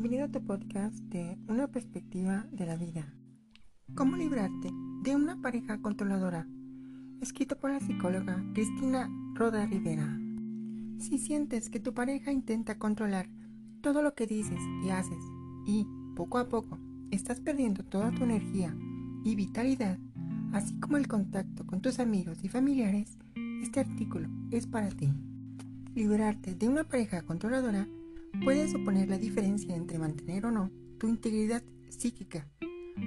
Bienvenido a tu podcast de Una perspectiva de la vida. ¿Cómo librarte de una pareja controladora? Escrito por la psicóloga Cristina Roda Rivera. Si sientes que tu pareja intenta controlar todo lo que dices y haces y poco a poco estás perdiendo toda tu energía y vitalidad, así como el contacto con tus amigos y familiares, este artículo es para ti. Liberarte de una pareja controladora puede suponer la diferencia entre mantener o no tu integridad psíquica.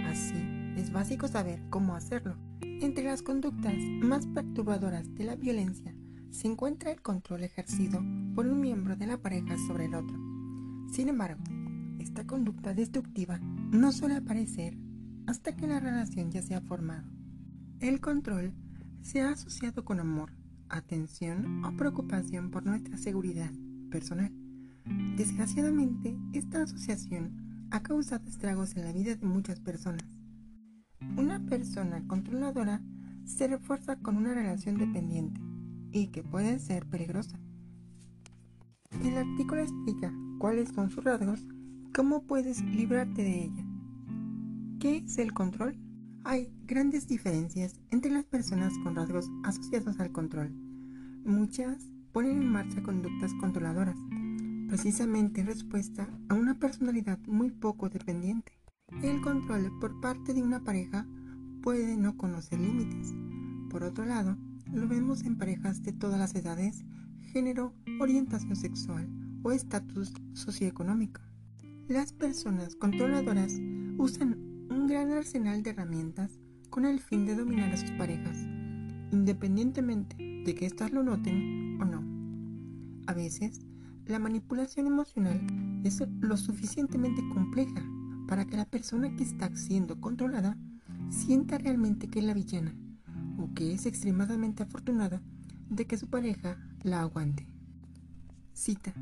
Así, es básico saber cómo hacerlo. Entre las conductas más perturbadoras de la violencia se encuentra el control ejercido por un miembro de la pareja sobre el otro. Sin embargo, esta conducta destructiva no suele aparecer hasta que la relación ya se ha formado. El control se ha asociado con amor, atención o preocupación por nuestra seguridad personal. Desgraciadamente, esta asociación ha causado estragos en la vida de muchas personas. Una persona controladora se refuerza con una relación dependiente y que puede ser peligrosa. El artículo explica cuáles son sus rasgos y cómo puedes librarte de ella. ¿Qué es el control? Hay grandes diferencias entre las personas con rasgos asociados al control. Muchas ponen en marcha conductas controladoras, precisamente en respuesta a una personalidad muy poco dependiente. El control por parte de una pareja puede no conocer límites. Por otro lado, lo vemos en parejas de todas las edades, género, orientación sexual o estatus socioeconómico. Las personas controladoras usan un gran arsenal de herramientas con el fin de dominar a sus parejas, independientemente de que éstas lo noten o no. A veces, la manipulación emocional es lo suficientemente compleja para que la persona que está siendo controlada sienta realmente que es la villana o que es extremadamente afortunada de que su pareja la aguante. Cita.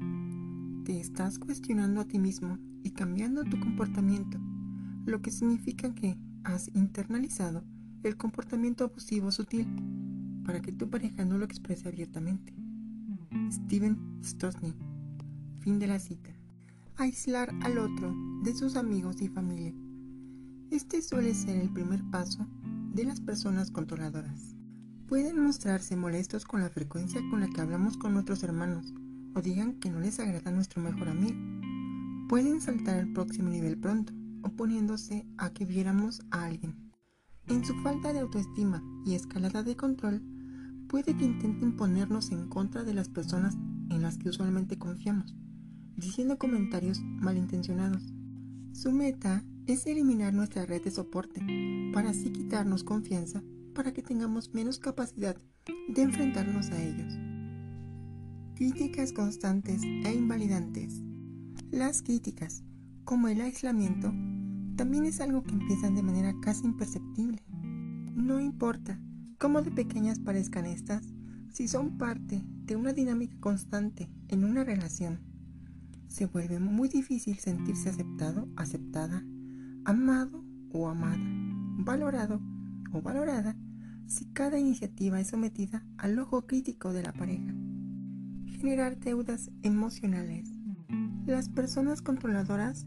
Te estás cuestionando a ti mismo y cambiando tu comportamiento, lo que significa que has internalizado el comportamiento abusivo sutil para que tu pareja no lo exprese abiertamente. Steven Stosny Fin de la cita. Aislar al otro de sus amigos y familia. Este suele ser el primer paso de las personas controladoras. Pueden mostrarse molestos con la frecuencia con la que hablamos con nuestros hermanos o digan que no les agrada nuestro mejor amigo. Pueden saltar al próximo nivel pronto, oponiéndose a que viéramos a alguien. En su falta de autoestima y escalada de control, puede que intenten ponernos en contra de las personas en las que usualmente confiamos diciendo comentarios malintencionados. Su meta es eliminar nuestra red de soporte para así quitarnos confianza para que tengamos menos capacidad de enfrentarnos a ellos. Críticas constantes e invalidantes. Las críticas, como el aislamiento, también es algo que empiezan de manera casi imperceptible. No importa cómo de pequeñas parezcan estas, si son parte de una dinámica constante en una relación se vuelve muy difícil sentirse aceptado, aceptada, amado o amada, valorado o valorada si cada iniciativa es sometida al ojo crítico de la pareja. Generar deudas emocionales. Las personas controladoras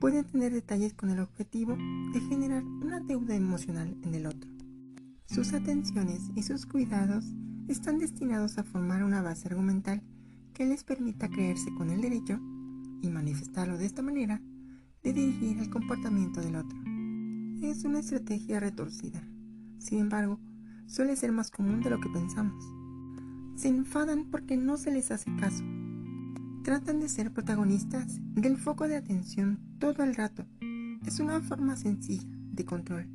pueden tener detalles con el objetivo de generar una deuda emocional en el otro. Sus atenciones y sus cuidados están destinados a formar una base argumental que les permita creerse con el derecho y manifestarlo de esta manera de dirigir el comportamiento del otro. Es una estrategia retorcida. Sin embargo, suele ser más común de lo que pensamos. Se enfadan porque no se les hace caso. Tratan de ser protagonistas del foco de atención todo el rato. Es una forma sencilla de control.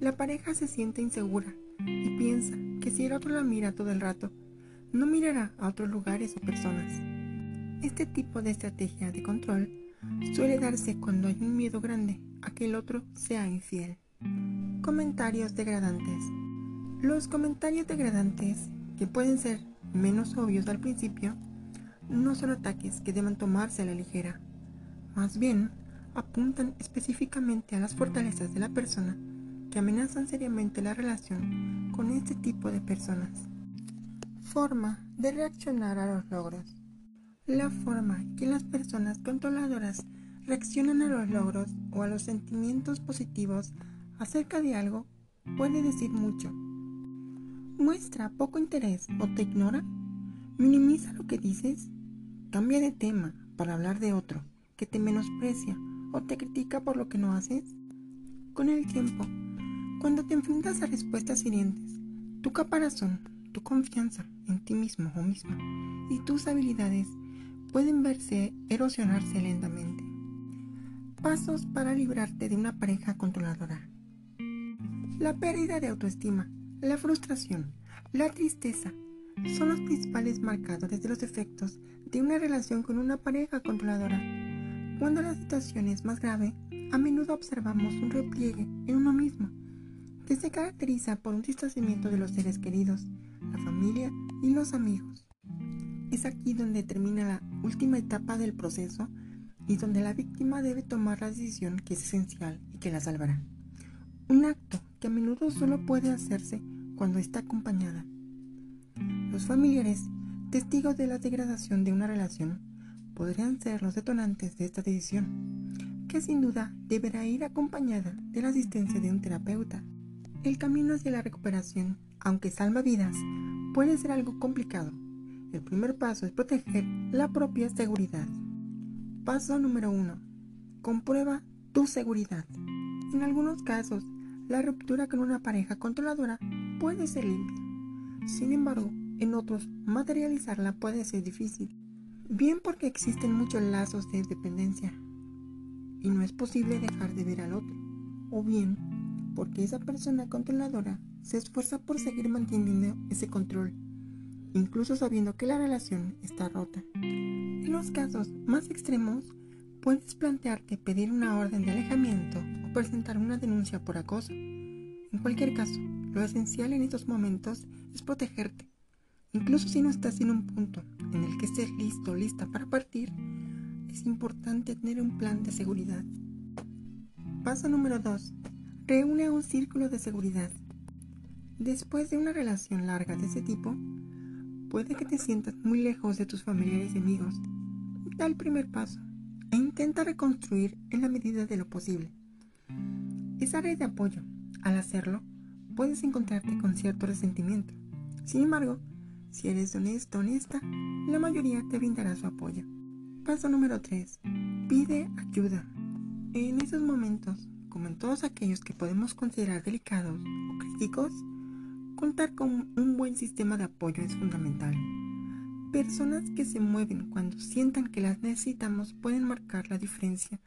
La pareja se siente insegura y piensa que si el otro la mira todo el rato, no mirará a otros lugares o personas. Este tipo de estrategia de control suele darse cuando hay un miedo grande a que el otro sea infiel. Comentarios degradantes. Los comentarios degradantes, que pueden ser menos obvios al principio, no son ataques que deban tomarse a la ligera. Más bien, apuntan específicamente a las fortalezas de la persona que amenazan seriamente la relación con este tipo de personas. Forma de reaccionar a los logros. La forma que las personas controladoras reaccionan a los logros o a los sentimientos positivos acerca de algo puede decir mucho. Muestra poco interés o te ignora. Minimiza lo que dices. Cambia de tema para hablar de otro que te menosprecia o te critica por lo que no haces. Con el tiempo, cuando te enfrentas a respuestas hirientes, tu caparazón, tu confianza en ti mismo o misma y tus habilidades pueden verse erosionarse lentamente. Pasos para librarte de una pareja controladora. La pérdida de autoestima, la frustración, la tristeza son los principales marcadores de los efectos de una relación con una pareja controladora. Cuando la situación es más grave, a menudo observamos un repliegue en uno mismo, que se caracteriza por un distanciamiento de los seres queridos, la familia y los amigos. Es aquí donde termina la última etapa del proceso y donde la víctima debe tomar la decisión que es esencial y que la salvará. Un acto que a menudo solo puede hacerse cuando está acompañada. Los familiares, testigos de la degradación de una relación, podrían ser los detonantes de esta decisión, que sin duda deberá ir acompañada de la asistencia de un terapeuta. El camino hacia la recuperación, aunque salva vidas, puede ser algo complicado el primer paso es proteger la propia seguridad. Paso número 1. Comprueba tu seguridad. En algunos casos, la ruptura con una pareja controladora puede ser limpia. Sin embargo, en otros, materializarla puede ser difícil. Bien porque existen muchos lazos de dependencia y no es posible dejar de ver al otro. O bien porque esa persona controladora se esfuerza por seguir manteniendo ese control incluso sabiendo que la relación está rota. En los casos más extremos, puedes plantearte pedir una orden de alejamiento o presentar una denuncia por acoso. En cualquier caso, lo esencial en estos momentos es protegerte. Incluso si no estás en un punto en el que estés listo o lista para partir, es importante tener un plan de seguridad. Paso número 2. Reúne un círculo de seguridad. Después de una relación larga de ese tipo, Puede que te sientas muy lejos de tus familiares y amigos. Da el primer paso e intenta reconstruir en la medida de lo posible. Esa red de apoyo, al hacerlo, puedes encontrarte con cierto resentimiento. Sin embargo, si eres honesto honesta, la mayoría te brindará su apoyo. Paso número 3. Pide ayuda. En esos momentos, como en todos aquellos que podemos considerar delicados o críticos, Contar con un buen sistema de apoyo es fundamental. Personas que se mueven cuando sientan que las necesitamos pueden marcar la diferencia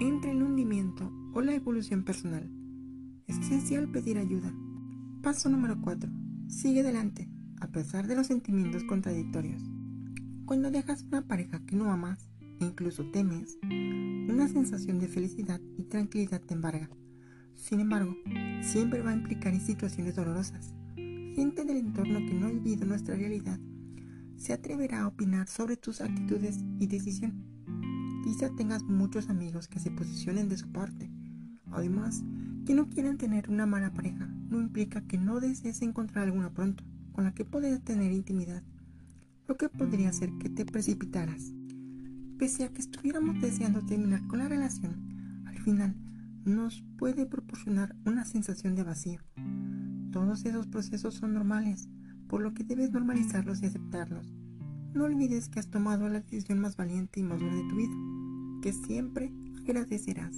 entre el hundimiento o la evolución personal. Es esencial pedir ayuda. Paso número 4. Sigue adelante, a pesar de los sentimientos contradictorios. Cuando dejas una pareja que no amas e incluso temes, una sensación de felicidad y tranquilidad te embarga. Sin embargo, siempre va a implicar situaciones dolorosas gente del entorno que no olvida nuestra realidad se atreverá a opinar sobre tus actitudes y decisiones. Quizá tengas muchos amigos que se posicionen de su parte. Además, que no quieran tener una mala pareja no implica que no desees encontrar alguna pronto con la que puedas tener intimidad, lo que podría hacer que te precipitaras. Pese a que estuviéramos deseando terminar con la relación, al final nos puede proporcionar una sensación de vacío todos esos procesos son normales, por lo que debes normalizarlos y aceptarlos. No olvides que has tomado la decisión más valiente y madura de tu vida, que siempre agradecerás.